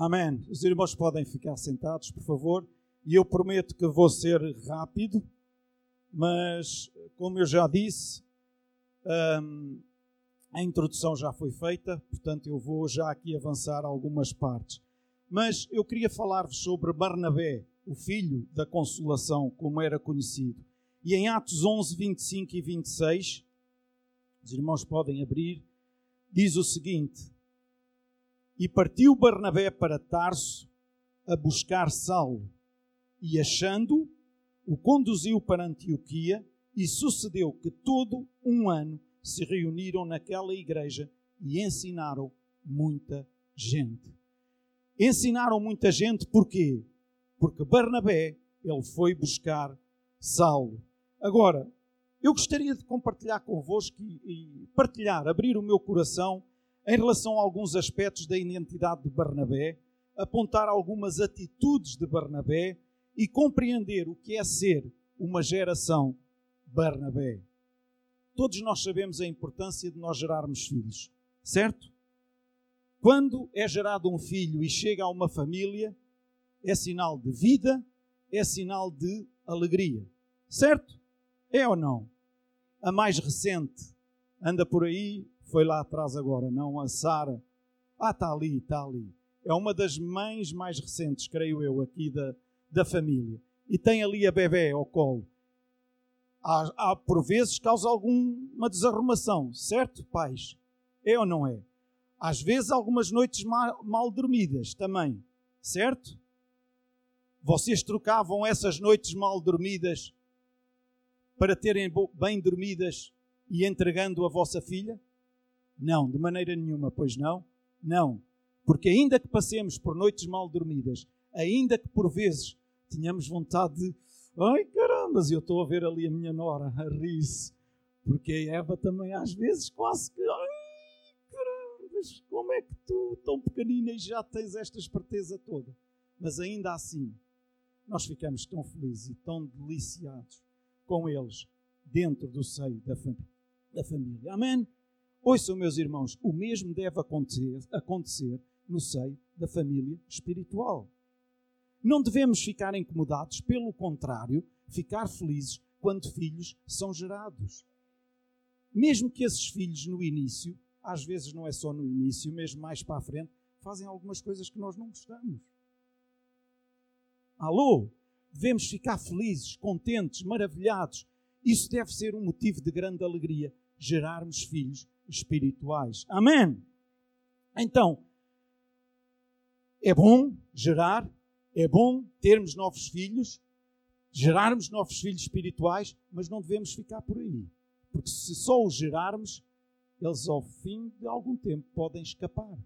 Amém. Os irmãos podem ficar sentados, por favor. E eu prometo que vou ser rápido, mas, como eu já disse, hum, a introdução já foi feita, portanto, eu vou já aqui avançar algumas partes. Mas eu queria falar-vos sobre Barnabé, o filho da Consolação, como era conhecido. E em Atos 11, 25 e 26, os irmãos podem abrir, diz o seguinte: E partiu Barnabé para Tarso a buscar Saulo, e achando, o conduziu para Antioquia, e sucedeu que todo um ano se reuniram naquela igreja e ensinaram muita gente. Ensinaram muita gente porquê? Porque Barnabé, ele foi buscar Saulo. Agora, eu gostaria de compartilhar convosco e, e partilhar, abrir o meu coração em relação a alguns aspectos da identidade de Barnabé, apontar algumas atitudes de Barnabé e compreender o que é ser uma geração Barnabé. Todos nós sabemos a importância de nós gerarmos filhos, certo? Quando é gerado um filho e chega a uma família, é sinal de vida, é sinal de alegria, certo? É ou não? A mais recente anda por aí, foi lá atrás agora, não? A Sara. Ah, está ali, está ali. É uma das mães mais recentes, creio eu, aqui da, da família. E tem ali a bebê ao colo. Há, há por vezes causa alguma desarrumação, certo, pais? É ou não é? Às vezes algumas noites mal, mal dormidas também, certo? Vocês trocavam essas noites mal dormidas para terem bem dormidas e entregando a vossa filha? Não, de maneira nenhuma, pois não? Não. Porque ainda que passemos por noites mal dormidas, ainda que por vezes tenhamos vontade de ai caramba, eu estou a ver ali a minha nora a rir-se, porque a Eva também às vezes quase que ai caramba, como é que tu, tão pequenina, e já tens esta esperteza toda? Mas ainda assim, nós ficamos tão felizes e tão deliciados com eles dentro do seio da, fam da família. Amém? Ouçam, meus irmãos, o mesmo deve acontecer, acontecer no seio da família espiritual. Não devemos ficar incomodados, pelo contrário, ficar felizes quando filhos são gerados. Mesmo que esses filhos no início, às vezes não é só no início, mesmo mais para a frente, fazem algumas coisas que nós não gostamos. Alô? devemos ficar felizes, contentes, maravilhados. Isso deve ser um motivo de grande alegria, gerarmos filhos espirituais. Amém? Então, é bom gerar, é bom termos novos filhos, gerarmos novos filhos espirituais, mas não devemos ficar por aí. Porque se só os gerarmos, eles ao fim de algum tempo podem escapar.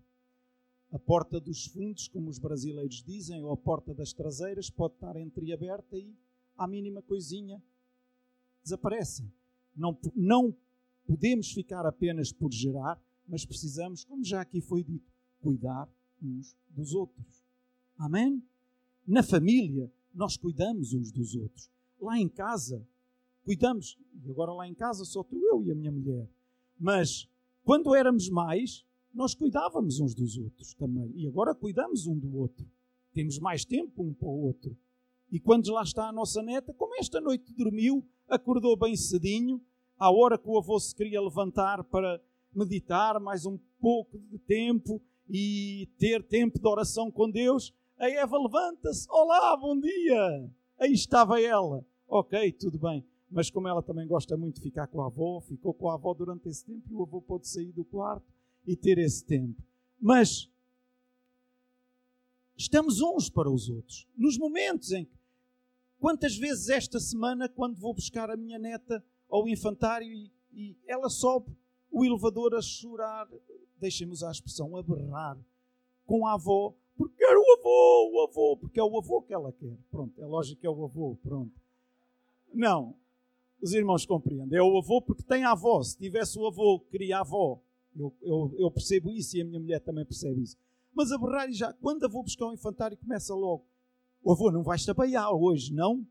A porta dos fundos, como os brasileiros dizem, ou a porta das traseiras, pode estar entreaberta e, à mínima coisinha, desaparecem. Não, não podemos ficar apenas por gerar, mas precisamos, como já aqui foi dito, cuidar uns dos outros. Amém? Na família, nós cuidamos uns dos outros. Lá em casa, cuidamos. E agora lá em casa só tu, eu e a minha mulher. Mas quando éramos mais, nós cuidávamos uns dos outros também. E agora cuidamos um do outro. Temos mais tempo um para o outro. E quando lá está a nossa neta, como esta noite dormiu, acordou bem cedinho, à hora que o avô se queria levantar para meditar mais um pouco de tempo e ter tempo de oração com Deus, a Eva levanta-se. Olá, bom dia! Aí estava ela. Ok, tudo bem. Mas como ela também gosta muito de ficar com a avó, ficou com a avó durante esse tempo e o avô pôde sair do quarto e ter esse tempo. Mas estamos uns para os outros. Nos momentos em que. Quantas vezes esta semana, quando vou buscar a minha neta ao infantário e, e ela sobe o elevador a chorar, deixem-me usar a expressão, a berrar com a avó, porque quer o avô, o avô, porque é o avô que ela quer. Pronto, é lógico que é o avô, pronto. Não, os irmãos compreendem. É o avô porque tem a avó. Se tivesse o avô que queria a avó, eu, eu, eu, percebo isso e a minha mulher também percebe isso. Mas a Ferrari já, quando eu vou buscar um infantário, começa logo. O avô não vais trabalhar hoje, não?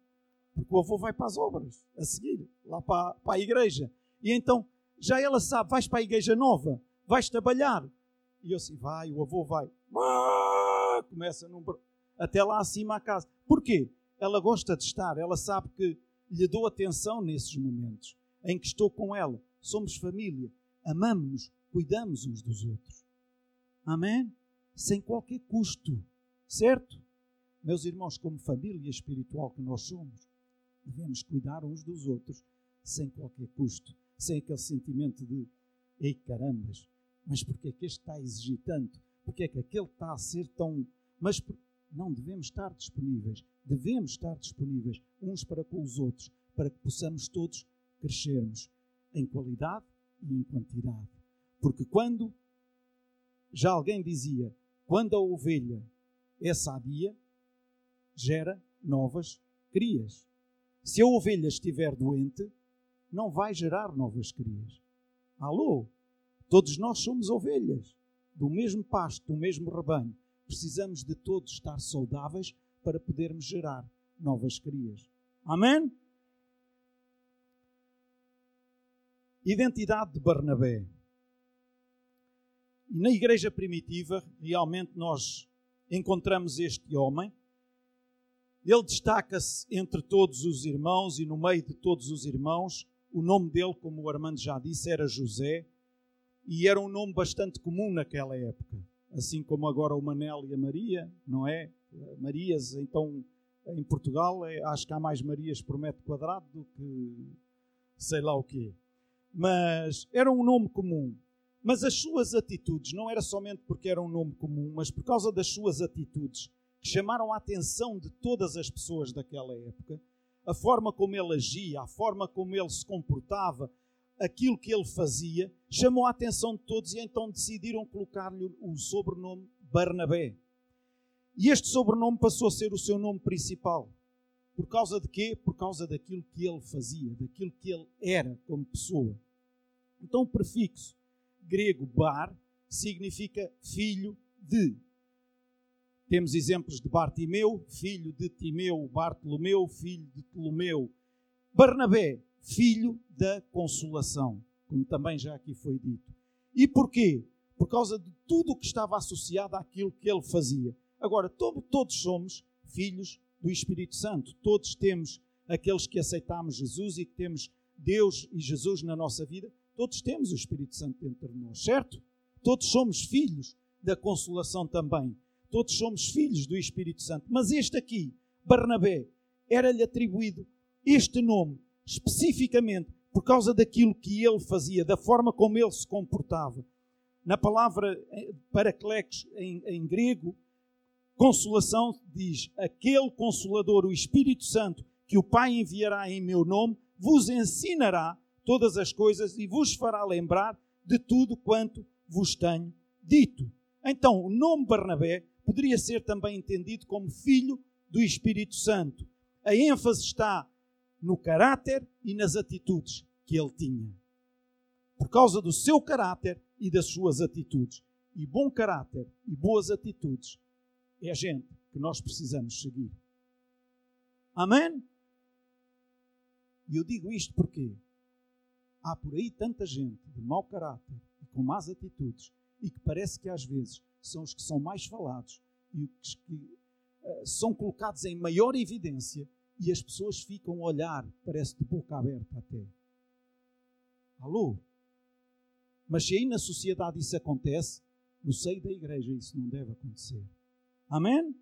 Porque o avô vai para as obras, a seguir, lá para, para a igreja. E então, já ela sabe, vais para a igreja nova, vais trabalhar. E eu assim, vai, o avô vai. começa num, até lá acima à casa. Porquê? Ela gosta de estar, ela sabe que lhe dou atenção nesses momentos em que estou com ela. Somos família, amamos-nos, cuidamos uns dos outros. Amém? Sem qualquer custo, certo? Meus irmãos, como família espiritual que nós somos, devemos cuidar uns dos outros sem qualquer custo, sem aquele sentimento de ei carambas, mas porque é que este está a exigir tanto? Porque é que aquele está a ser tão. Mas não devemos estar disponíveis. Devemos estar disponíveis uns para com os outros, para que possamos todos crescermos em qualidade e em quantidade. Porque quando já alguém dizia, quando a ovelha é sadia, gera novas crias. Se a ovelha estiver doente, não vai gerar novas crias. Alô? Todos nós somos ovelhas, do mesmo pasto, do mesmo rebanho. Precisamos de todos estar saudáveis para podermos gerar novas crias. Amém? Identidade de Barnabé. Na igreja primitiva, realmente nós encontramos este homem. Ele destaca-se entre todos os irmãos e no meio de todos os irmãos. O nome dele, como o Armando já disse, era José e era um nome bastante comum naquela época. Assim como agora o Manel e a Maria, não é? Marias, então, em Portugal, é, acho que há mais Marias por metro quadrado do que sei lá o quê mas era um nome comum. Mas as suas atitudes, não era somente porque era um nome comum, mas por causa das suas atitudes, que chamaram a atenção de todas as pessoas daquela época, a forma como ele agia, a forma como ele se comportava, aquilo que ele fazia, chamou a atenção de todos e então decidiram colocar-lhe o sobrenome Barnabé. E este sobrenome passou a ser o seu nome principal. Por causa de quê? Por causa daquilo que ele fazia, daquilo que ele era como pessoa. Então o prefixo grego bar significa filho de. Temos exemplos de Bartimeu, filho de Timeu, Bartolomeu, filho de Ptolomeu. Barnabé, filho da consolação, como também já aqui foi dito. E porquê? Por causa de tudo o que estava associado àquilo que ele fazia. Agora, todos somos filhos do Espírito Santo. Todos temos aqueles que aceitamos Jesus e que temos Deus e Jesus na nossa vida. Todos temos o Espírito Santo dentro de nós, certo? Todos somos filhos da consolação também. Todos somos filhos do Espírito Santo. Mas este aqui, Barnabé, era-lhe atribuído este nome especificamente por causa daquilo que ele fazia, da forma como ele se comportava. Na palavra eh, paraclex em, em grego, Consolação diz: Aquele Consolador, o Espírito Santo, que o Pai enviará em meu nome, vos ensinará todas as coisas e vos fará lembrar de tudo quanto vos tenho dito. Então, o nome Barnabé poderia ser também entendido como filho do Espírito Santo. A ênfase está no caráter e nas atitudes que ele tinha. Por causa do seu caráter e das suas atitudes. E bom caráter e boas atitudes é a gente que nós precisamos seguir. Amém? E eu digo isto porque há por aí tanta gente de mau caráter e com más atitudes e que parece que às vezes são os que são mais falados e os que uh, são colocados em maior evidência e as pessoas ficam a olhar, parece de boca aberta até. Alô? Mas se aí na sociedade isso acontece, no seio da igreja isso não deve acontecer. Amém?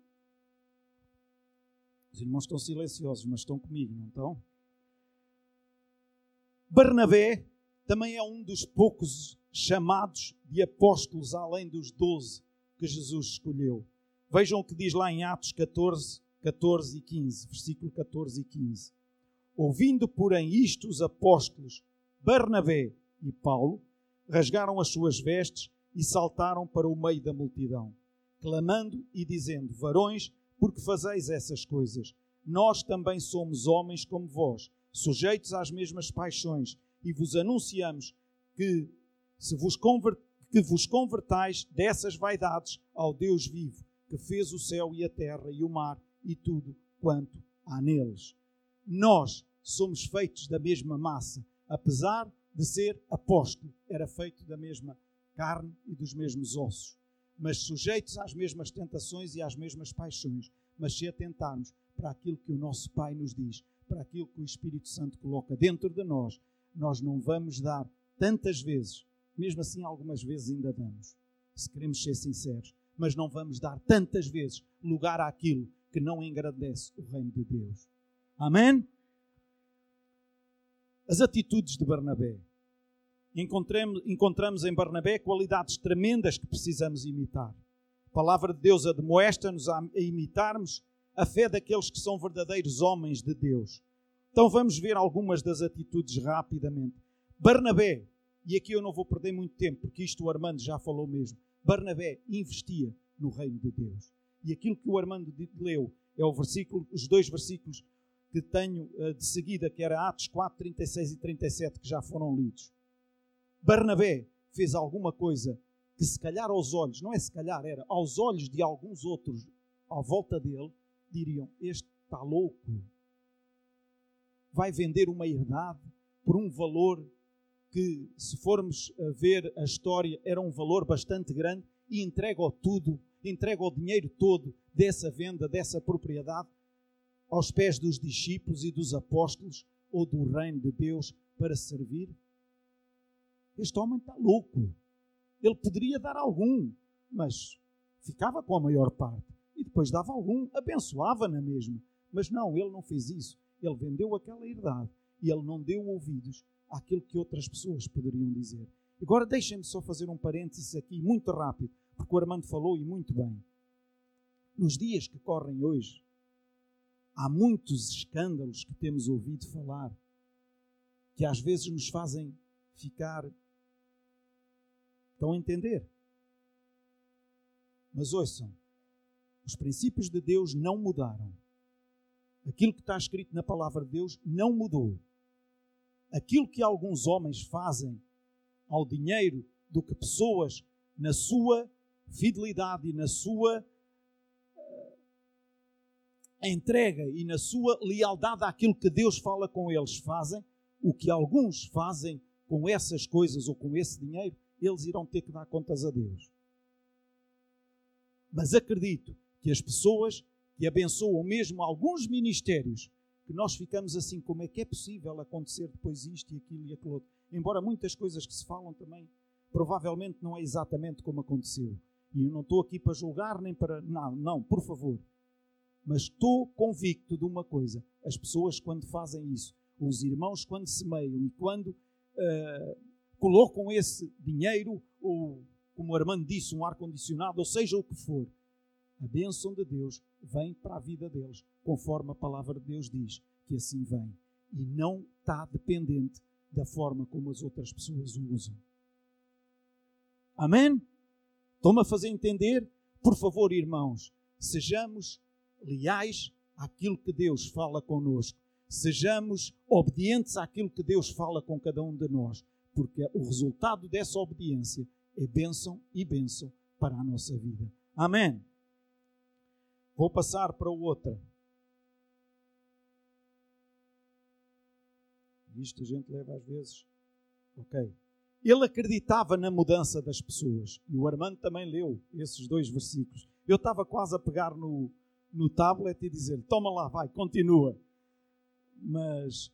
Os irmãos estão silenciosos, mas estão comigo, não estão? Barnabé também é um dos poucos chamados de apóstolos, além dos doze que Jesus escolheu. Vejam o que diz lá em Atos 14, 14 e 15, versículo 14 e 15. Ouvindo, porém, isto, os apóstolos Barnabé e Paulo rasgaram as suas vestes e saltaram para o meio da multidão clamando e dizendo: Varões, porque fazeis essas coisas? Nós também somos homens como vós, sujeitos às mesmas paixões, e vos anunciamos que, se vos, convert, que vos convertais dessas vaidades ao Deus vivo, que fez o céu e a terra e o mar e tudo quanto há neles. Nós somos feitos da mesma massa, apesar de ser apóstolo, era feito da mesma carne e dos mesmos ossos mas sujeitos às mesmas tentações e às mesmas paixões, mas se atentarmos para aquilo que o nosso Pai nos diz, para aquilo que o Espírito Santo coloca dentro de nós, nós não vamos dar tantas vezes, mesmo assim algumas vezes ainda damos, se queremos ser sinceros, mas não vamos dar tantas vezes lugar àquilo que não engrandece o reino de Deus. Amém? As atitudes de Barnabé encontramos, encontramos em Barnabé qualidades tremendas que precisamos imitar. A palavra de Deus admoesta-nos a imitarmos a fé daqueles que são verdadeiros homens de Deus. Então vamos ver algumas das atitudes rapidamente. Barnabé, e aqui eu não vou perder muito tempo, porque isto o Armando já falou mesmo. Barnabé investia no reino de Deus. E aquilo que o Armando leu é o versículo, os dois versículos que tenho uh, de seguida, que era Atos 4, 36 e 37, que já foram lidos. Barnabé fez alguma coisa que, se calhar, aos olhos, não é se calhar, era aos olhos de alguns outros à volta dele, diriam: Este está louco. Vai vender uma herdade por um valor que, se formos a ver a história, era um valor bastante grande e entrega o tudo, entrega o dinheiro todo dessa venda, dessa propriedade, aos pés dos discípulos e dos apóstolos ou do reino de Deus para servir este homem está louco. Ele poderia dar algum, mas ficava com a maior parte. E depois dava algum, abençoava na mesma. Mas não, ele não fez isso. Ele vendeu aquela herdade e ele não deu ouvidos àquilo que outras pessoas poderiam dizer. Agora deixem-me só fazer um parênteses aqui, muito rápido, porque o Armando falou e muito bem. Nos dias que correm hoje, há muitos escândalos que temos ouvido falar que às vezes nos fazem ficar Estão a entender? Mas ouçam, os princípios de Deus não mudaram. Aquilo que está escrito na palavra de Deus não mudou. Aquilo que alguns homens fazem ao dinheiro do que pessoas, na sua fidelidade e na sua uh, entrega e na sua lealdade àquilo que Deus fala com eles, fazem, o que alguns fazem com essas coisas ou com esse dinheiro eles irão ter que dar contas a Deus. Mas acredito que as pessoas que abençoam mesmo alguns ministérios, que nós ficamos assim, como é que é possível acontecer depois isto e aquilo e aquilo outro? Embora muitas coisas que se falam também, provavelmente não é exatamente como aconteceu. E eu não estou aqui para julgar nem para. Não, não, por favor. Mas estou convicto de uma coisa: as pessoas, quando fazem isso, os irmãos, quando semeiam e quando uh, colocam esse dinheiro, ou, como o Armando disse, um ar-condicionado, ou seja o que for, a bênção de Deus vem para a vida deles, conforme a palavra de Deus diz que assim vem. E não está dependente da forma como as outras pessoas o usam. Amém? Estão-me a fazer entender? Por favor, irmãos, sejamos leais àquilo que Deus fala conosco. Sejamos obedientes àquilo que Deus fala com cada um de nós porque o resultado dessa obediência é bênção e bênção para a nossa vida. Amém. Vou passar para outra. Isto a gente leva às vezes. Ok. Ele acreditava na mudança das pessoas. E o Armando também leu esses dois versículos. Eu estava quase a pegar no, no tablet e dizer: Toma lá, vai, continua. Mas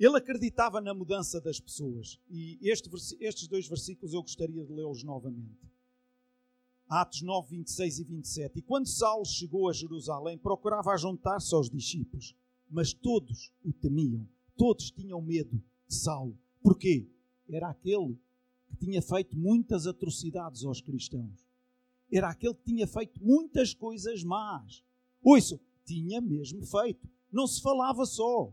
ele acreditava na mudança das pessoas. E este, estes dois versículos eu gostaria de lê-los novamente. Atos 9, 26 e 27. E quando Saulo chegou a Jerusalém, procurava juntar-se aos discípulos, mas todos o temiam, todos tinham medo de Saulo. Porquê? Era aquele que tinha feito muitas atrocidades aos cristãos. Era aquele que tinha feito muitas coisas más. Ouçam, tinha mesmo feito. Não se falava só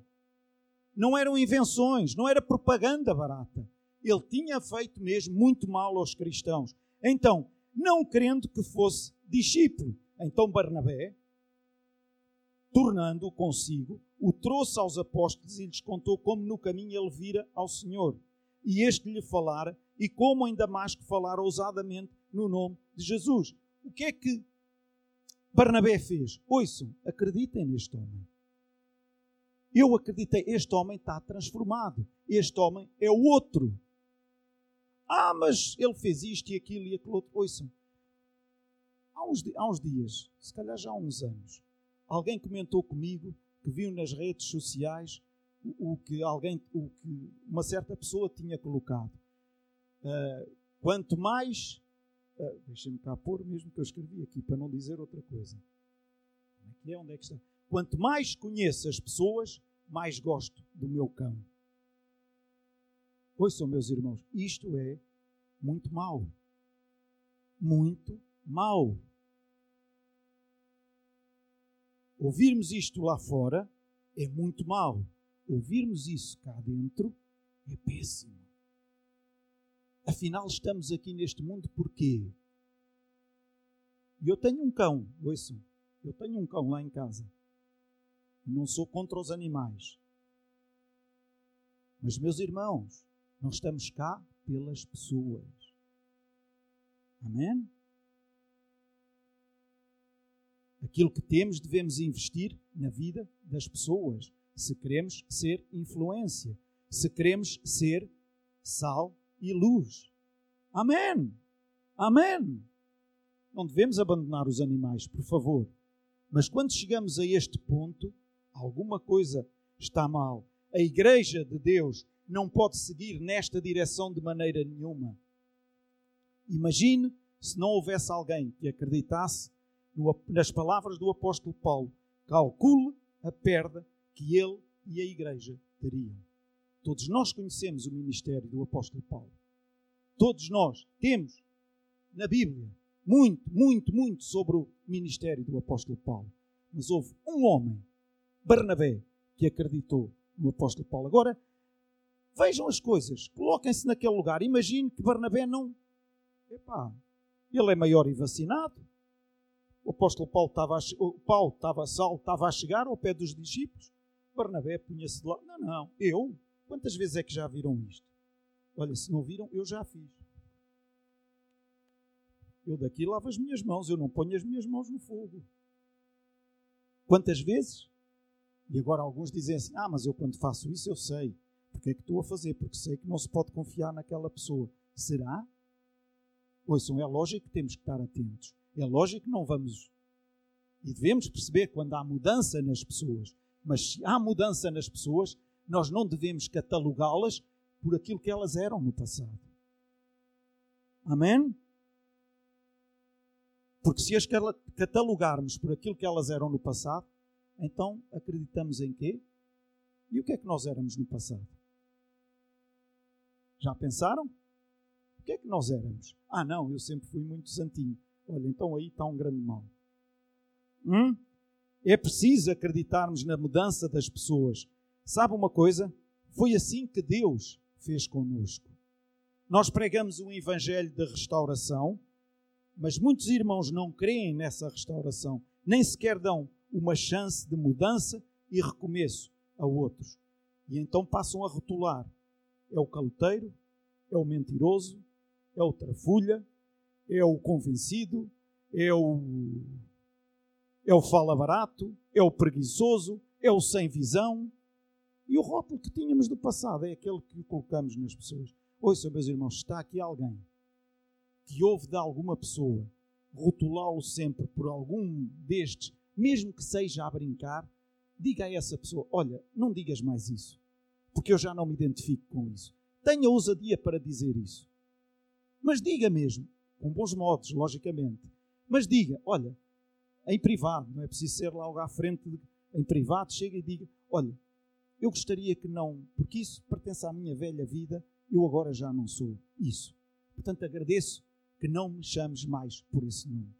não eram invenções, não era propaganda barata. Ele tinha feito mesmo muito mal aos cristãos. Então, não querendo que fosse discípulo, então Barnabé, tornando-o consigo, o trouxe aos apóstolos e lhes contou como no caminho ele vira ao Senhor. E este lhe falara, e como em Damasco falara ousadamente no nome de Jesus. O que é que Barnabé fez? Ouçam, acreditem neste homem. Eu acreditei, este homem está transformado. Este homem é o outro. Ah, mas ele fez isto e aquilo e aquilo outro. Ouçam, há uns, há uns dias, se calhar já há uns anos, alguém comentou comigo que viu nas redes sociais o, o que alguém, o que uma certa pessoa tinha colocado. Uh, quanto mais, uh, deixem-me cá pôr mesmo que eu escrevi aqui para não dizer outra coisa. Como é é? Onde é que está? Quanto mais conheço as pessoas, mais gosto do meu cão. Ouçam, meus irmãos, isto é muito mau. Muito mau. Ouvirmos isto lá fora é muito mau. Ouvirmos isso cá dentro é péssimo. Afinal, estamos aqui neste mundo porquê? E eu tenho um cão, ouçam, eu tenho um cão lá em casa. Não sou contra os animais. Mas, meus irmãos, nós estamos cá pelas pessoas. Amém? Aquilo que temos devemos investir na vida das pessoas, se queremos ser influência, se queremos ser sal e luz. Amém! Amém! Não devemos abandonar os animais, por favor. Mas quando chegamos a este ponto, alguma coisa está mal. A Igreja de Deus não pode seguir nesta direção de maneira nenhuma. Imagine se não houvesse alguém que acreditasse nas palavras do apóstolo Paulo. Calcule a perda que ele e a Igreja teriam. Todos nós conhecemos o ministério do apóstolo Paulo. Todos nós temos na Bíblia muito, muito, muito sobre o ministério do apóstolo Paulo. Mas houve um homem, Barnabé, que acreditou no apóstolo Paulo. Agora, vejam as coisas, coloquem-se naquele lugar. Imagine que Barnabé não. Epá, ele é maior e vacinado. O apóstolo Paulo estava a, Paulo estava, Saulo estava a chegar ao pé dos discípulos. Barnabé punha-se de lado. Não, não, eu? Quantas vezes é que já viram isto? Olha, se não viram, eu já fiz. Eu daqui lavo as minhas mãos, eu não ponho as minhas mãos no fogo. Quantas vezes? E agora alguns dizem assim: Ah, mas eu quando faço isso eu sei. Porque é que estou a fazer? Porque sei que não se pode confiar naquela pessoa. Será? Ouçam, é lógico que temos que estar atentos. É lógico que não vamos. E devemos perceber quando há mudança nas pessoas. Mas se há mudança nas pessoas, nós não devemos catalogá-las por aquilo que elas eram no passado. Amém? Porque se as catalogarmos por aquilo que elas eram no passado, então acreditamos em quê? E o que é que nós éramos no passado? Já pensaram? O que é que nós éramos? Ah, não, eu sempre fui muito santinho. Olha, então aí está um grande mal. Hum? É preciso acreditarmos na mudança das pessoas. Sabe uma coisa? Foi assim que Deus fez conosco. Nós pregamos um evangelho de restauração, mas muitos irmãos não creem nessa restauração, nem sequer dão uma chance de mudança e recomeço a outros. E então passam a rotular: é o caloteiro, é o mentiroso, é o trafulha, é o convencido, é o, é o fala barato, é o preguiçoso, é o sem visão. E o rótulo que tínhamos do passado é aquele que colocamos nas pessoas. Ouça, meus irmãos, está aqui alguém que ouve de alguma pessoa rotulá-lo sempre por algum destes, mesmo que seja a brincar, diga a essa pessoa: Olha, não digas mais isso, porque eu já não me identifico com isso. Tenha ousadia para dizer isso. Mas diga mesmo, com bons modos, logicamente. Mas diga, olha, em privado, não é preciso ser logo à frente, em privado, chega e diga: Olha, eu gostaria que não, porque isso pertence à minha velha vida, eu agora já não sou isso. Portanto, agradeço que não me chames mais por esse nome.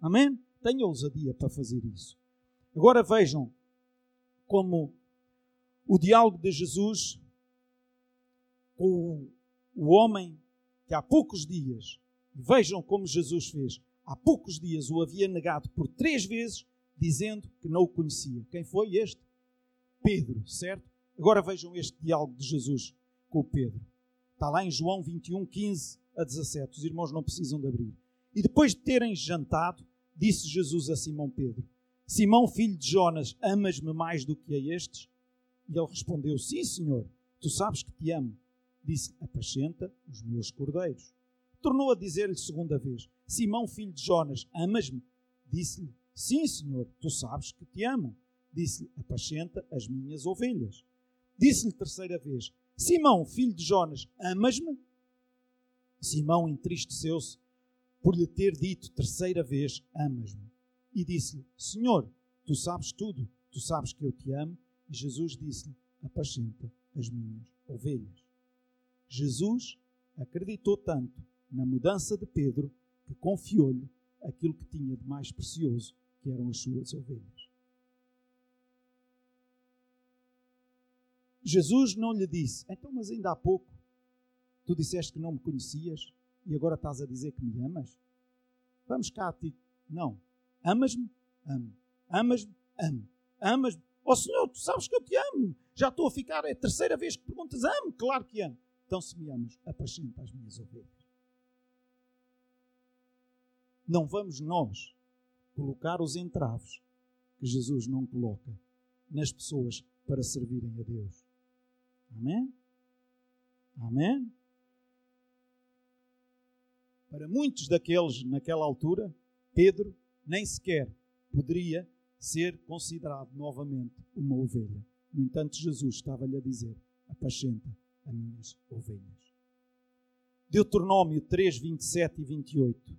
Amém? Tenha ousadia para fazer isso. Agora vejam como o diálogo de Jesus com o homem que há poucos dias, vejam como Jesus fez, há poucos dias o havia negado por três vezes, dizendo que não o conhecia. Quem foi este? Pedro, certo? Agora vejam este diálogo de Jesus com o Pedro. Está lá em João 21, 15 a 17. Os irmãos não precisam de abrir. E depois de terem jantado, disse Jesus a Simão Pedro: Simão, filho de Jonas, amas-me mais do que a estes? E ele respondeu: Sim, senhor, tu sabes que te amo. Disse: Apacenta os meus cordeiros. Tornou a dizer-lhe segunda vez: Simão, filho de Jonas, amas-me? Disse-lhe: Sim, senhor, tu sabes que te amo. Disse-lhe: Apacenta as minhas ovelhas. Disse-lhe terceira vez: Simão, filho de Jonas, amas-me? Simão entristeceu-se por lhe ter dito terceira vez: Amas-me. E disse-lhe: Senhor, tu sabes tudo, tu sabes que eu te amo. E Jesus disse-lhe: Apacenta as minhas ovelhas. Jesus acreditou tanto na mudança de Pedro que confiou-lhe aquilo que tinha de mais precioso, que eram as suas ovelhas. Jesus não lhe disse: Então, mas ainda há pouco tu disseste que não me conhecias e agora estás a dizer que me amas? Vamos cá a ti. Não. Amas-me? Amo. Amas-me? Amo. Amas-me? Oh Senhor, tu sabes que eu te amo. Já estou a ficar, é a terceira vez que perguntas, amo? Claro que amo. Então, se me amas, apacenta as minhas ovelhas. Não vamos nós colocar os entraves que Jesus não coloca nas pessoas para servirem a Deus. Amém? Amém? Para muitos daqueles naquela altura, Pedro nem sequer poderia ser considerado novamente uma ovelha. No entanto, Jesus estava-lhe a dizer: Apacenta as minhas ovelhas. Deuteronômio 3, 27 e 28.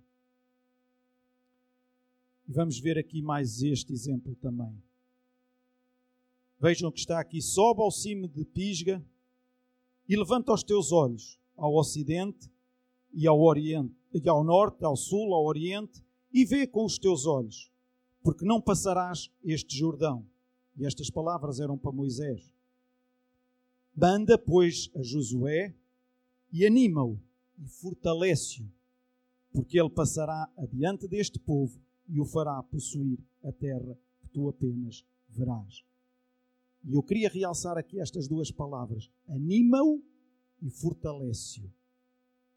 E vamos ver aqui mais este exemplo também. Vejam que está aqui: sobe ao cimo de Pisga e levanta os teus olhos ao ocidente e ao oriente, e ao norte, ao sul, ao oriente, e vê com os teus olhos, porque não passarás este Jordão. E estas palavras eram para Moisés. Manda, pois, a Josué e anima-o e fortalece-o, porque ele passará adiante deste povo e o fará possuir a terra que tu apenas verás. E eu queria realçar aqui estas duas palavras: anima-o e fortalece-o.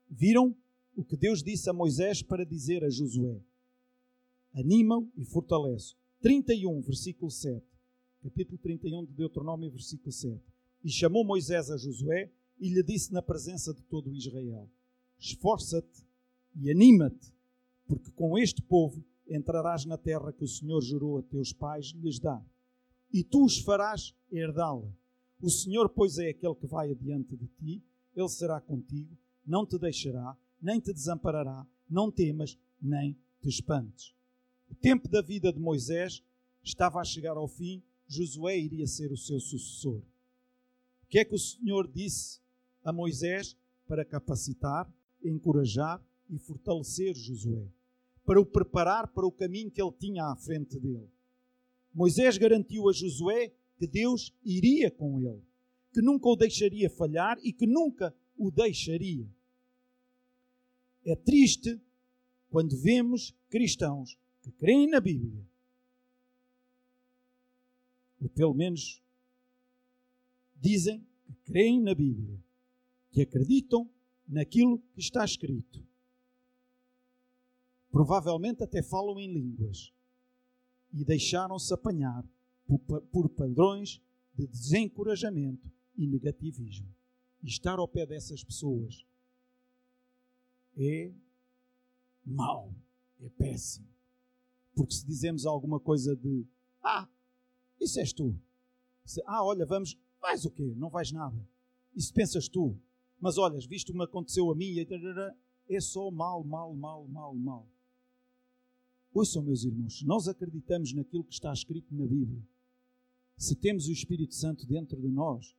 Viram o que Deus disse a Moisés para dizer a Josué? Anima-o e fortalece. 31, versículo 7. Capítulo 31 de Deuteronômio, versículo 7. E chamou Moisés a Josué e lhe disse na presença de todo Israel: Esforça-te e anima-te, porque com este povo entrarás na terra que o Senhor jurou a teus pais lhes dar, e tu os farás herdá-la. O Senhor, pois, é aquele que vai adiante de ti, ele será contigo não te deixará, nem te desamparará, não temas, nem te espantes. O tempo da vida de Moisés estava a chegar ao fim, Josué iria ser o seu sucessor. O que é que o Senhor disse a Moisés para capacitar, encorajar e fortalecer Josué? Para o preparar para o caminho que ele tinha à frente dele. Moisés garantiu a Josué que Deus iria com ele, que nunca o deixaria falhar e que nunca o deixaria. É triste quando vemos cristãos que creem na Bíblia, ou pelo menos dizem que creem na Bíblia, que acreditam naquilo que está escrito. Provavelmente até falam em línguas e deixaram-se apanhar por padrões de desencorajamento e negativismo e estar ao pé dessas pessoas é mau, é péssimo. Porque se dizemos alguma coisa de ah, isso és tu. Se, ah, olha, vamos, vais o quê? Não vais nada. Isso pensas tu. Mas olhas, visto o que me aconteceu a mim, é só mal, mal, mal, mal, mal. Ouçam, meus irmãos, se nós acreditamos naquilo que está escrito na Bíblia, se temos o Espírito Santo dentro de nós,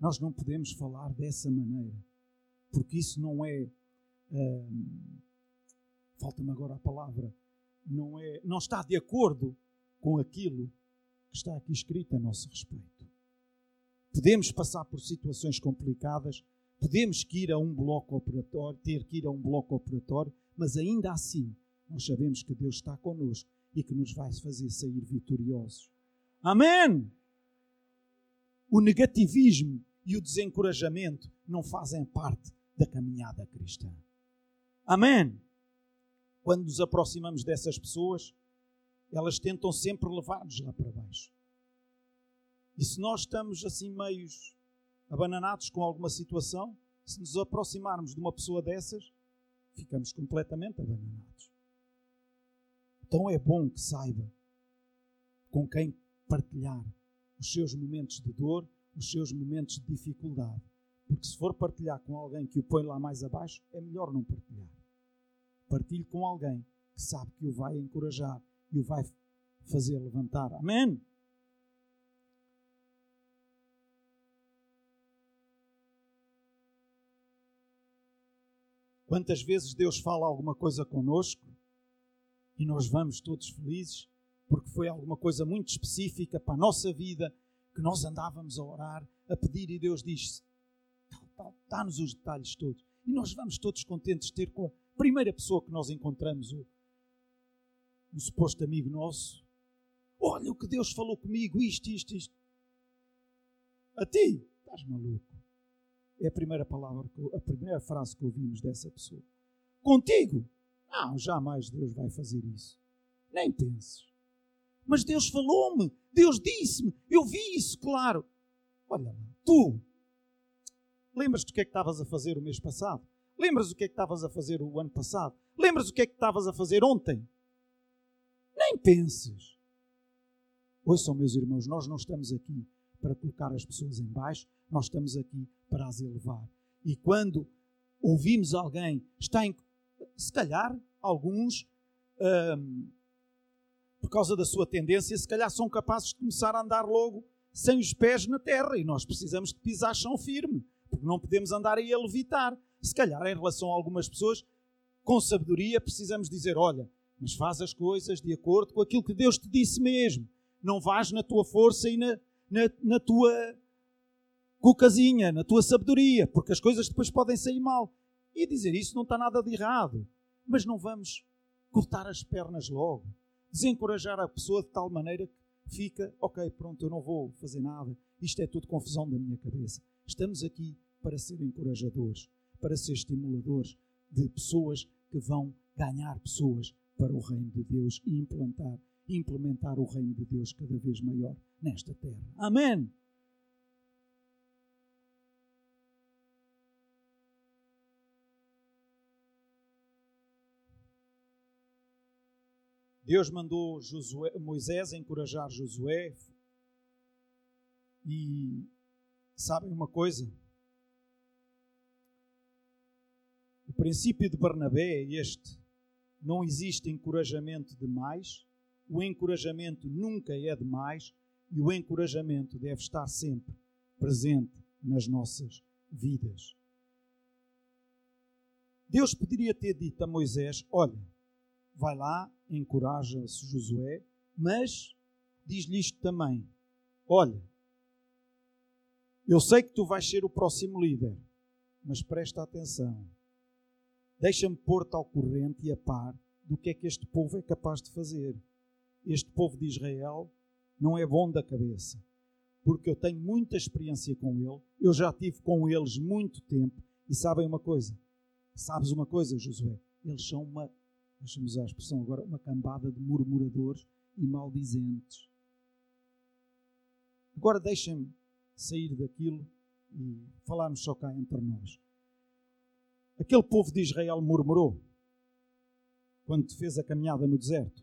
nós não podemos falar dessa maneira, porque isso não é. Hum, Falta-me agora a palavra. Não, é, não está de acordo com aquilo que está aqui escrito a nosso respeito. Podemos passar por situações complicadas, podemos que ir a um bloco operatório, ter que ir a um bloco operatório, mas ainda assim nós sabemos que Deus está conosco e que nos vai fazer sair vitoriosos. Amém! o negativismo e o desencorajamento não fazem parte da caminhada cristã. Amém? Quando nos aproximamos dessas pessoas, elas tentam sempre levar-nos lá para baixo. E se nós estamos assim meios abananados com alguma situação, se nos aproximarmos de uma pessoa dessas, ficamos completamente abandonados. Então é bom que saiba com quem partilhar os seus momentos de dor, os seus momentos de dificuldade. Porque se for partilhar com alguém que o põe lá mais abaixo, é melhor não partilhar. Partilhe com alguém que sabe que o vai encorajar e o vai fazer levantar. Amém? Quantas vezes Deus fala alguma coisa conosco e nós vamos todos felizes porque foi alguma coisa muito específica para a nossa vida que nós andávamos a orar, a pedir e Deus tal, dá-nos os detalhes todos. E nós vamos todos contentes ter com a primeira pessoa que nós encontramos, o, um suposto amigo nosso. Olha o que Deus falou comigo, isto, isto, isto. A ti, estás maluco. É a primeira palavra, a primeira frase que ouvimos dessa pessoa. Contigo? Não, jamais Deus vai fazer isso. Nem penses. Mas Deus falou-me, Deus disse-me, eu vi isso, claro. Olha lá, tu, lembras-te o que é que estavas a fazer o mês passado? Lembras o que é que estavas a fazer o ano passado? Lembras o que é que estavas a fazer ontem? Nem penses. Ouçam, meus irmãos, nós não estamos aqui para colocar as pessoas em baixo, nós estamos aqui para as elevar. E quando ouvimos alguém, está em. Se calhar, alguns, hum, por causa da sua tendência, se calhar são capazes de começar a andar logo sem os pés na terra. E nós precisamos de pisar chão firme, porque não podemos andar aí a levitar. Se calhar, em relação a algumas pessoas, com sabedoria, precisamos dizer: olha, mas faz as coisas de acordo com aquilo que Deus te disse mesmo. Não vais na tua força e na, na, na tua cucazinha, na tua sabedoria, porque as coisas depois podem sair mal. E dizer isso não está nada de errado, mas não vamos cortar as pernas logo, desencorajar a pessoa de tal maneira que fica, ok, pronto, eu não vou fazer nada, isto é tudo confusão da minha cabeça. Estamos aqui para ser encorajadores, para ser estimuladores de pessoas que vão ganhar pessoas para o reino de Deus e implantar, implementar o reino de Deus cada vez maior nesta terra. Amém. Deus mandou Josué, Moisés encorajar Josué. E sabem uma coisa? O princípio de Barnabé é este: não existe encorajamento demais, o encorajamento nunca é demais e o encorajamento deve estar sempre presente nas nossas vidas. Deus poderia ter dito a Moisés: Olha, vai lá, encoraja-se Josué, mas diz-lhe isto também: Olha, eu sei que tu vais ser o próximo líder, mas presta atenção. Deixa-me pôr-te ao corrente e a par do que é que este povo é capaz de fazer. Este povo de Israel não é bom da cabeça, porque eu tenho muita experiência com ele, eu já tive com eles muito tempo e sabem uma coisa. Sabes uma coisa, Josué? Eles são uma deixa-me usar a expressão agora, uma cambada de murmuradores e maldizentes. Agora deixem-me sair daquilo e falarmos só cá entre nós. Aquele povo de Israel murmurou quando fez a caminhada no deserto.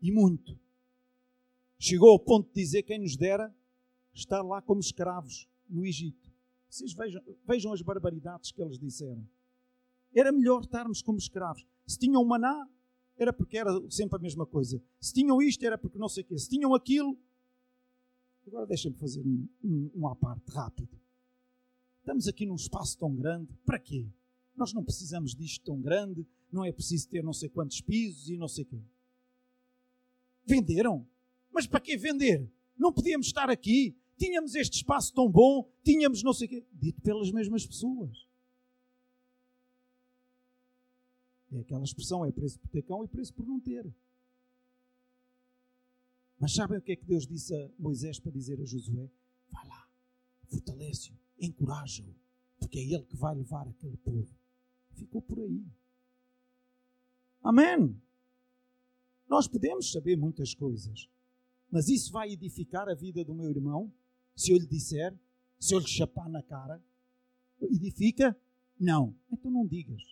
E muito. Chegou ao ponto de dizer quem nos dera estar lá como escravos no Egito. Vocês vejam, vejam as barbaridades que eles disseram. Era melhor estarmos como escravos. Se tinham maná, era porque era sempre a mesma coisa. Se tinham isto, era porque não sei o quê. Se tinham aquilo. Agora deixem-me fazer um, um, um à parte rápido. Estamos aqui num espaço tão grande. Para quê? Nós não precisamos disto tão grande. Não é preciso ter não sei quantos pisos e não sei quê. Venderam? Mas para que vender? Não podíamos estar aqui. Tínhamos este espaço tão bom. Tínhamos não sei quê. Dito pelas mesmas pessoas. É aquela expressão, é preço por ter cão e preço por não ter. Mas sabem o que é que Deus disse a Moisés para dizer a Josué? Vai lá, fortalece-o, encoraja-o, porque é ele que vai levar aquele povo. Ficou por aí. Amém. Nós podemos saber muitas coisas, mas isso vai edificar a vida do meu irmão? Se eu lhe disser, se eu lhe chapar na cara, edifica? Não. Então não digas.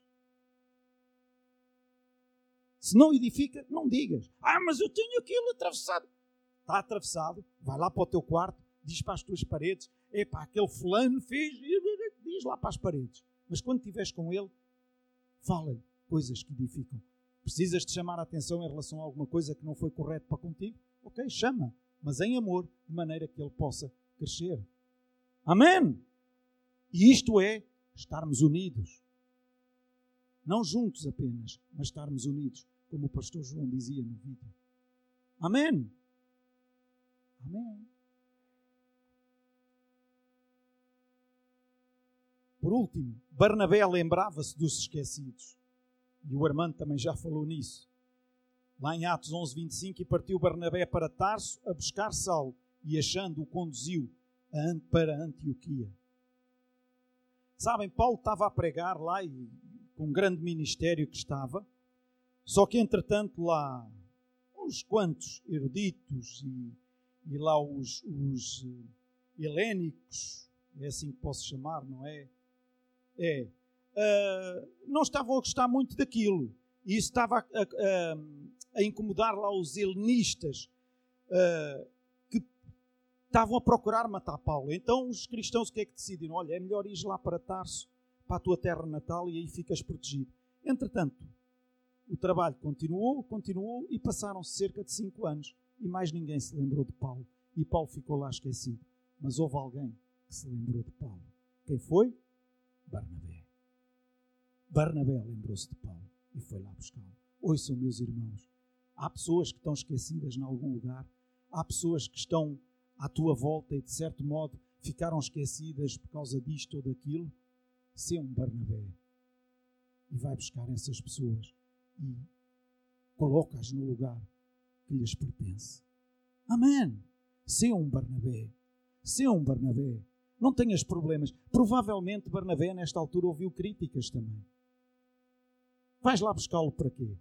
Se não edifica, não digas. Ah, mas eu tenho aquilo atravessado. Está atravessado, vai lá para o teu quarto, diz para as tuas paredes: epá, aquele fulano fez. Diz lá para as paredes. Mas quando estiveres com ele, fala-lhe coisas que edificam. Precisas de chamar a atenção em relação a alguma coisa que não foi correto para contigo? Ok, chama, mas em amor, de maneira que ele possa crescer. Amém? E isto é estarmos unidos. Não juntos apenas, mas estarmos unidos, como o pastor João dizia no vídeo. Amém? Amém. Por último, Barnabé lembrava-se dos esquecidos. E o Armando também já falou nisso. Lá em Atos 11, 25, e partiu Barnabé para Tarso a buscar Saulo, e achando-o conduziu para Antioquia. Sabem, Paulo estava a pregar lá e com um grande ministério que estava, só que entretanto lá uns quantos eruditos e, e lá os, os uh, helénicos, é assim que posso chamar, não é? É. Uh, não estavam a gostar muito daquilo. E isso estava a, a, a incomodar lá os helenistas uh, que estavam a procurar matar Paulo. Então os cristãos o que é que decidiram? Olha, é melhor ir lá para Tarso para a tua terra natal e aí ficas protegido. Entretanto, o trabalho continuou, continuou e passaram-se cerca de cinco anos e mais ninguém se lembrou de Paulo. E Paulo ficou lá esquecido. Mas houve alguém que se lembrou de Paulo. Quem foi? Barnabé. Barnabé lembrou-se de Paulo e foi lá buscá-lo. Ouçam, meus irmãos, há pessoas que estão esquecidas em algum lugar, há pessoas que estão à tua volta e, de certo modo, ficaram esquecidas por causa disto ou daquilo ser um Barnabé e vai buscar essas pessoas e coloca-as no lugar que lhes pertence. Amém. Ser um Barnabé. Ser um Barnabé. Não tenhas problemas. Provavelmente Barnabé, nesta altura, ouviu críticas também. Vais lá buscá-lo para quê?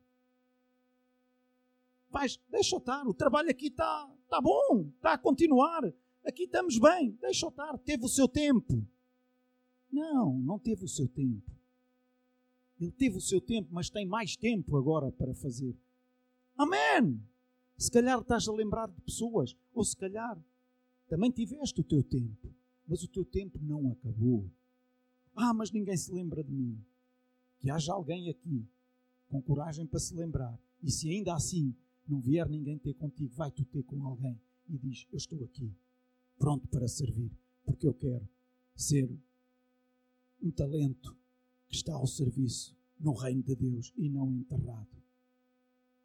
Vais, deixa estar. O trabalho aqui está tá bom, está a continuar. Aqui estamos bem. Deixa estar. Teve o seu tempo. Não, não teve o seu tempo. Ele teve o seu tempo, mas tem mais tempo agora para fazer. Amém! Se calhar estás a lembrar de pessoas, ou se calhar também tiveste o teu tempo, mas o teu tempo não acabou. Ah, mas ninguém se lembra de mim. Que haja alguém aqui com coragem para se lembrar. E se ainda assim não vier ninguém ter contigo, vai tu ter com alguém e diz: Eu estou aqui, pronto para servir, porque eu quero ser um talento que está ao serviço no reino de Deus e não enterrado.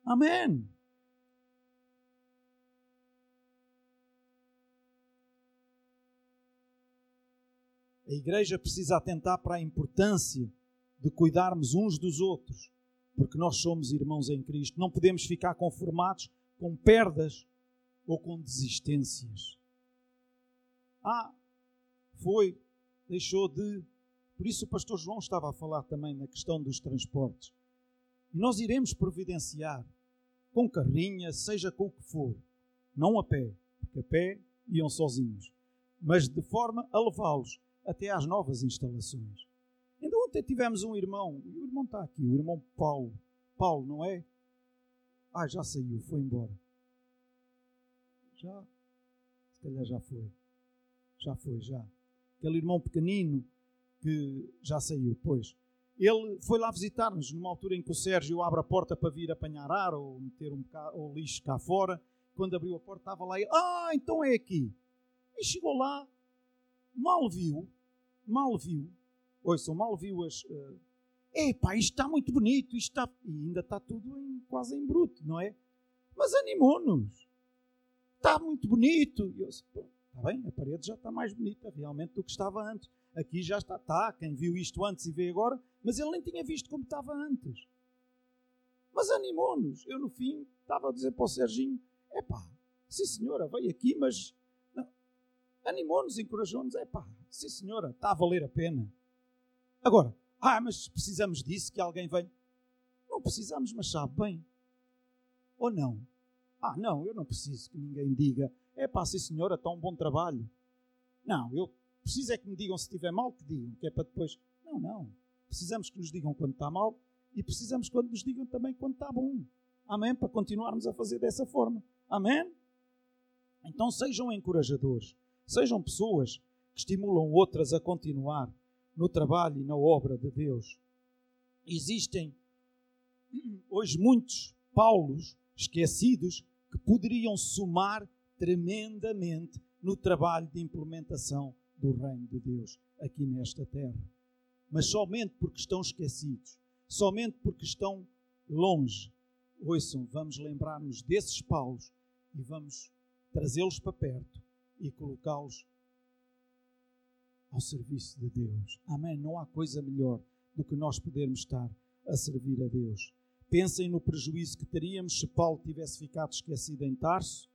Amém. A igreja precisa atentar para a importância de cuidarmos uns dos outros, porque nós somos irmãos em Cristo. Não podemos ficar conformados com perdas ou com desistências. Ah, foi, deixou de, por isso o pastor João estava a falar também na questão dos transportes. E nós iremos providenciar com carrinha, seja com o que for, não a pé, porque a pé iam sozinhos, mas de forma a levá-los até às novas instalações. Ainda ontem tivemos um irmão, e o irmão está aqui, o irmão Paulo. Paulo, não é? Ah, já saiu, foi embora. Já? Se calhar já foi. Já foi, já. Aquele irmão pequenino que já saiu, pois. Ele foi lá visitar-nos numa altura em que o Sérgio abre a porta para vir apanhar ar ou meter um bocado, ou lixo cá fora. Quando abriu a porta estava lá e ah, então é aqui. E chegou lá, mal viu, mal viu, ouçam, mal viu as. Uh, Epá, isto está muito bonito, isto está. E ainda está tudo em, quase em bruto, não é? Mas animou-nos. Está muito bonito. E eu disse, está bem, a parede já está mais bonita realmente do que estava antes. Aqui já está, está, quem viu isto antes e vê agora, mas ele nem tinha visto como estava antes. Mas animou-nos. Eu, no fim, estava a dizer para o Serginho: epá, sim senhora, veio aqui, mas animou-nos, encorajou-nos: epá, sim senhora, está a valer a pena. Agora, ah, mas precisamos disso, que alguém venha. Não precisamos, mas sabe bem. Ou não? Ah, não, eu não preciso que ninguém diga: é pá, sim senhora, está um bom trabalho. Não, eu preciso é que me digam se estiver mal, que digam, que é para depois. Não, não. Precisamos que nos digam quando está mal E precisamos quando nos digam também quando está bom. Amém? Para continuarmos a fazer dessa forma. Amém? Então sejam encorajadores. Sejam pessoas que estimulam outras a continuar no trabalho e na obra de Deus. Existem hoje muitos Paulos esquecidos que poderiam somar tremendamente no trabalho de implementação do reino de Deus aqui nesta terra. Mas somente porque estão esquecidos, somente porque estão longe. Ouçam, vamos lembrar-nos desses Paulos e vamos trazê-los para perto e colocá-los ao serviço de Deus. Amém. Não há coisa melhor do que nós podermos estar a servir a Deus. Pensem no prejuízo que teríamos se Paulo tivesse ficado esquecido em Tarso.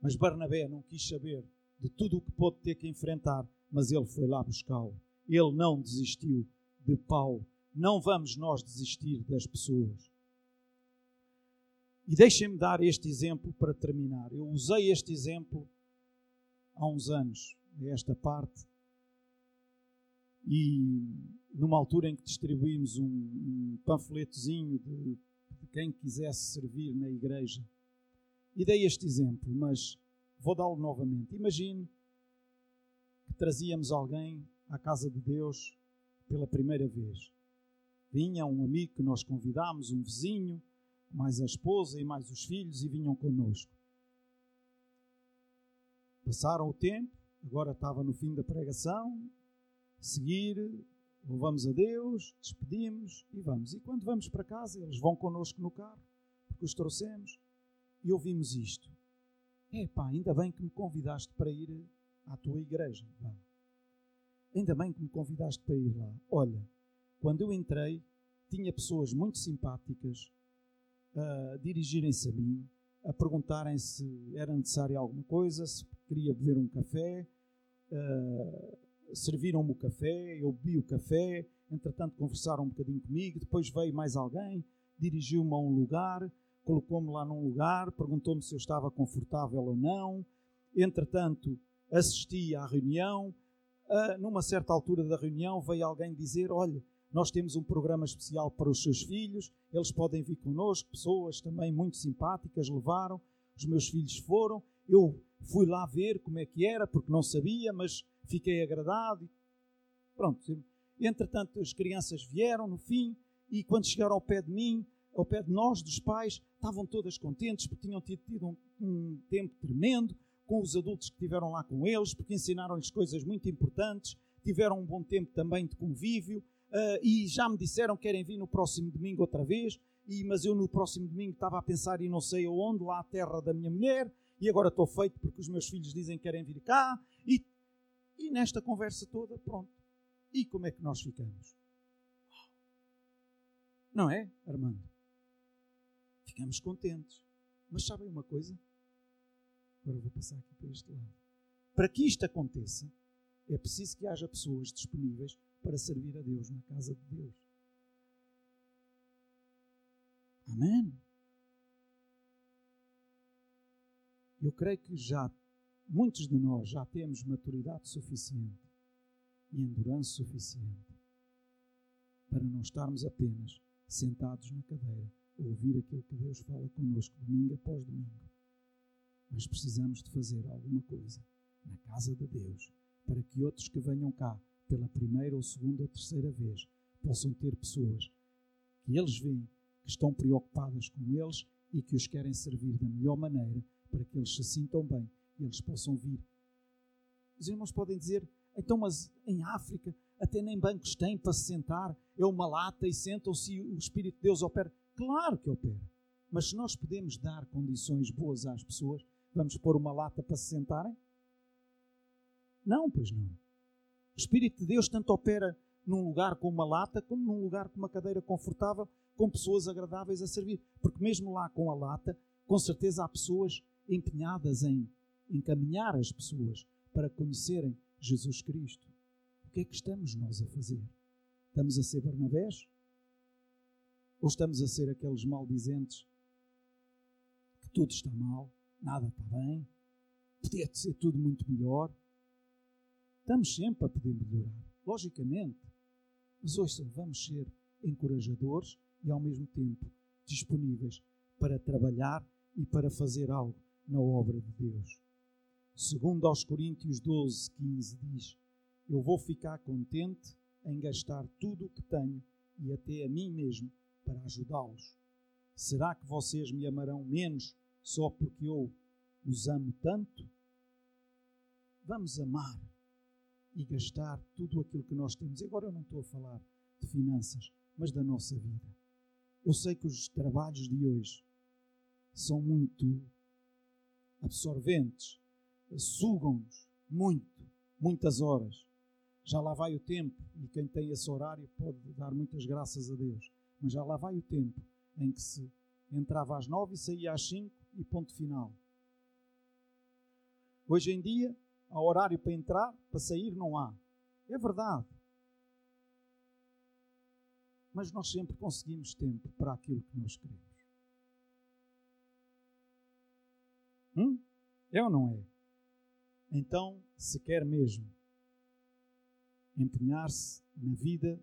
Mas Barnabé não quis saber de tudo o que pôde ter que enfrentar, mas ele foi lá buscá-lo. Ele não desistiu de Paulo. Não vamos nós desistir das pessoas. E deixem-me dar este exemplo para terminar. Eu usei este exemplo há uns anos, esta parte, e numa altura em que distribuímos um, um panfletozinho de, de quem quisesse servir na igreja. E dei este exemplo, mas vou dá-lo novamente. Imagine que trazíamos alguém à casa de Deus pela primeira vez. Vinha um amigo que nós convidámos, um vizinho, mais a esposa e mais os filhos, e vinham connosco. Passaram o tempo, agora estava no fim da pregação, seguir, louvamos a Deus, despedimos e vamos. E quando vamos para casa, eles vão connosco no carro, porque os trouxemos, e ouvimos isto. É pá, ainda bem que me convidaste para ir à tua igreja. Vá. Ainda bem que me convidaste para ir lá. Olha, quando eu entrei, tinha pessoas muito simpáticas a dirigirem-se a mim, a perguntarem se era necessário alguma coisa, se queria beber um café. Uh, serviram-me o café, eu bebi o café, entretanto conversaram um bocadinho comigo, depois veio mais alguém, dirigiu-me a um lugar, colocou-me lá num lugar, perguntou-me se eu estava confortável ou não, entretanto assisti à reunião, uh, numa certa altura da reunião veio alguém dizer, olha, nós temos um programa especial para os seus filhos, eles podem vir connosco, pessoas também muito simpáticas levaram, os meus filhos foram, eu fui lá ver como é que era, porque não sabia, mas fiquei agradado. Pronto. Entretanto, as crianças vieram no fim e quando chegaram ao pé de mim, ao pé de nós, dos pais, estavam todas contentes porque tinham tido, tido um, um tempo tremendo com os adultos que estiveram lá com eles, porque ensinaram-lhes coisas muito importantes, tiveram um bom tempo também de convívio uh, e já me disseram que querem vir no próximo domingo outra vez, e, mas eu no próximo domingo estava a pensar e não sei aonde, lá à terra da minha mulher, e agora estou feito porque os meus filhos dizem que querem vir cá, e e nesta conversa toda, pronto. E como é que nós ficamos? Não é, Armando? Ficamos contentes. Mas sabem uma coisa? Agora vou passar aqui para este lado. Para que isto aconteça, é preciso que haja pessoas disponíveis para servir a Deus na casa de Deus. Amém? Eu creio que já muitos de nós já temos maturidade suficiente e endurance suficiente para não estarmos apenas sentados na cadeira a ouvir aquilo que Deus fala connosco domingo após domingo. Mas precisamos de fazer alguma coisa na casa de Deus para que outros que venham cá pela primeira ou segunda ou terceira vez possam ter pessoas que eles veem que estão preocupadas com eles e que os querem servir da melhor maneira para que eles se sintam bem e eles possam vir. Os irmãos podem dizer, então, mas em África até nem bancos têm para se sentar, é uma lata e sentam-se e o Espírito de Deus opera. Claro que opera. Mas se nós podemos dar condições boas às pessoas, vamos pôr uma lata para se sentarem? Não, pois não. O Espírito de Deus tanto opera num lugar com uma lata, como num lugar com uma cadeira confortável, com pessoas agradáveis a servir. Porque mesmo lá com a lata, com certeza há pessoas empenhadas em encaminhar as pessoas para conhecerem Jesus Cristo. O que é que estamos nós a fazer? Estamos a ser Barnabés? Ou estamos a ser aqueles maldizentes que tudo está mal, nada está bem, podia ser tudo muito melhor? Estamos sempre a poder melhorar, logicamente. Mas hoje vamos ser encorajadores e, ao mesmo tempo, disponíveis para trabalhar e para fazer algo na obra de Deus. Segundo aos Coríntios 12, 15 diz: Eu vou ficar contente em gastar tudo o que tenho e até a mim mesmo para ajudá-los. Será que vocês me amarão menos só porque eu os amo tanto? Vamos amar e gastar tudo aquilo que nós temos. Agora eu não estou a falar de finanças, mas da nossa vida. Eu sei que os trabalhos de hoje são muito absorventes, sugam-nos muito, muitas horas. Já lá vai o tempo, e quem tem esse horário pode dar muitas graças a Deus, mas já lá vai o tempo em que se entrava às nove e saía às cinco e ponto final. Hoje em dia, há horário para entrar, para sair não há. É verdade. Mas nós sempre conseguimos tempo para aquilo que nós queremos. Hum? É ou não é? Então, se quer mesmo empenhar-se na vida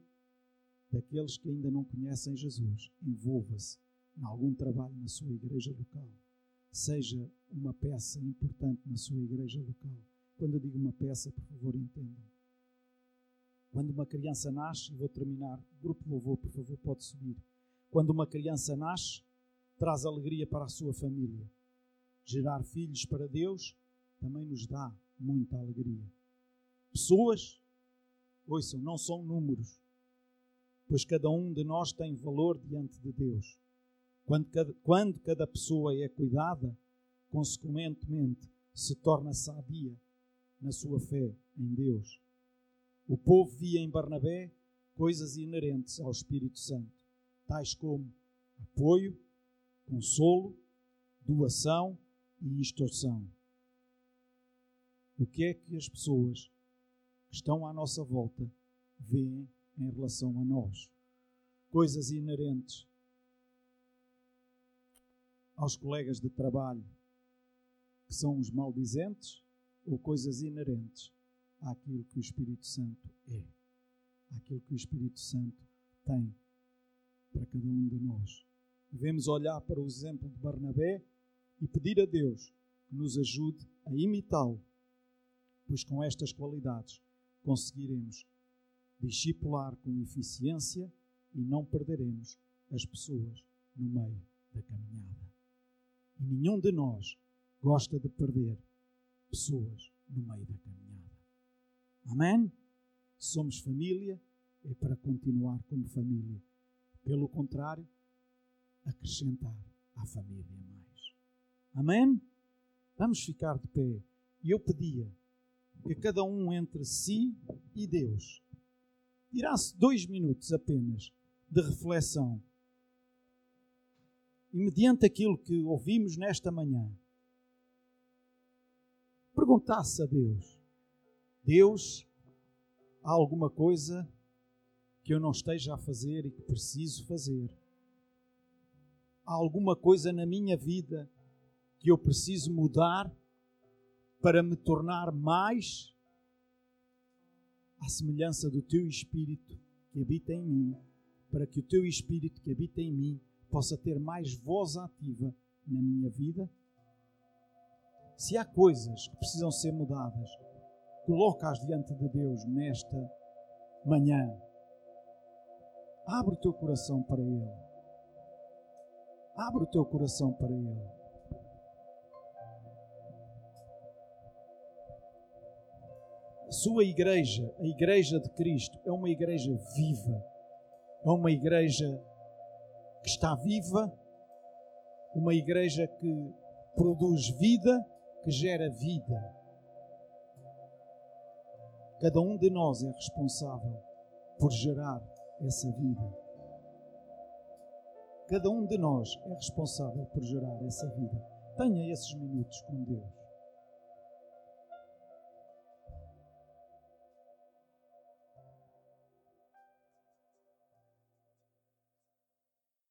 daqueles que ainda não conhecem Jesus, envolva-se em algum trabalho na sua igreja local. Seja uma peça importante na sua igreja local. Quando eu digo uma peça, por favor, entendam. Quando uma criança nasce, e vou terminar, grupo de louvor, por favor, pode subir. Quando uma criança nasce, traz alegria para a sua família. Gerar filhos para Deus também nos dá muita alegria. Pessoas, ouçam, não são números, pois cada um de nós tem valor diante de Deus. Quando cada, quando cada pessoa é cuidada, consequentemente se torna sadia na sua fé em Deus. O povo via em Barnabé coisas inerentes ao Espírito Santo, tais como apoio, consolo, doação e instrução. O que é que as pessoas que estão à nossa volta veem em relação a nós? Coisas inerentes aos colegas de trabalho que são os maldizentes ou coisas inerentes àquilo que o Espírito Santo é, àquilo que o Espírito Santo tem para cada um de nós. Devemos olhar para o exemplo de Barnabé e pedir a Deus que nos ajude a imitá-lo, pois com estas qualidades conseguiremos discipular com eficiência e não perderemos as pessoas no meio da caminhada. E nenhum de nós gosta de perder pessoas no meio da caminhada. Amém? Somos família, é para continuar como família. Pelo contrário, acrescentar à família mais. Amém? Vamos ficar de pé. E eu pedia que cada um entre si e Deus tirasse dois minutos apenas de reflexão e mediante aquilo que ouvimos nesta manhã, perguntasse a Deus: Deus, há alguma coisa que eu não esteja a fazer e que preciso fazer? Há alguma coisa na minha vida que eu preciso mudar para me tornar mais à semelhança do teu Espírito que habita em mim, para que o teu Espírito que habita em mim possa ter mais voz ativa na minha vida. Se há coisas que precisam ser mudadas, coloca-as diante de Deus nesta manhã. Abre o teu coração para Ele. Abre o teu coração para Ele. A sua igreja, a igreja de Cristo, é uma igreja viva, é uma igreja que está viva, uma igreja que produz vida, que gera vida. Cada um de nós é responsável por gerar essa vida. Cada um de nós é responsável por gerar essa vida. Tenha esses minutos com Deus.